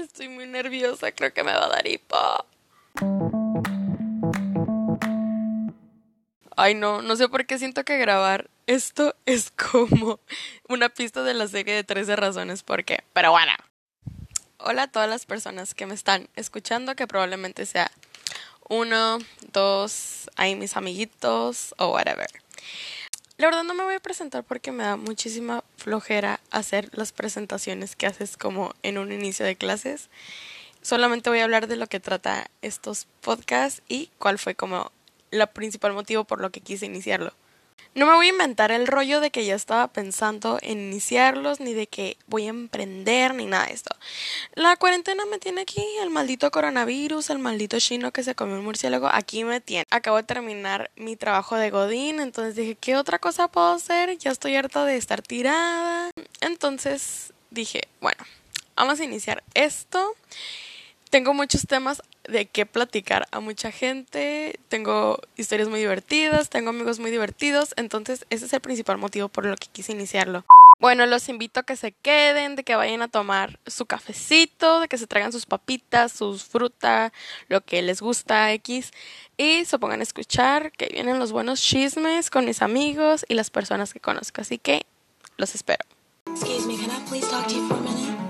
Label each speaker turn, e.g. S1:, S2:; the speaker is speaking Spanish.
S1: Estoy muy nerviosa, creo que me va a dar hipo. Ay, no, no sé por qué siento que grabar esto es como una pista de la serie de 13 razones por qué. Pero bueno. Hola a todas las personas que me están escuchando, que probablemente sea uno, dos, ahí mis amiguitos o whatever. La verdad no me voy a presentar porque me da muchísima flojera hacer las presentaciones que haces como en un inicio de clases. Solamente voy a hablar de lo que trata estos podcasts y cuál fue como el principal motivo por lo que quise iniciarlo. No me voy a inventar el rollo de que ya estaba pensando en iniciarlos, ni de que voy a emprender, ni nada de esto. La cuarentena me tiene aquí, el maldito coronavirus, el maldito chino que se comió un murciélago, aquí me tiene. Acabo de terminar mi trabajo de Godín, entonces dije, ¿qué otra cosa puedo hacer? Ya estoy harta de estar tirada. Entonces dije, bueno, vamos a iniciar esto. Tengo muchos temas de qué platicar a mucha gente, tengo historias muy divertidas, tengo amigos muy divertidos, entonces ese es el principal motivo por lo que quise iniciarlo. Bueno, los invito a que se queden, de que vayan a tomar su cafecito, de que se traigan sus papitas, sus frutas, lo que les gusta X, y se pongan a escuchar que vienen los buenos chismes con mis amigos y las personas que conozco, así que los espero. Excuse me, can I please talk to you?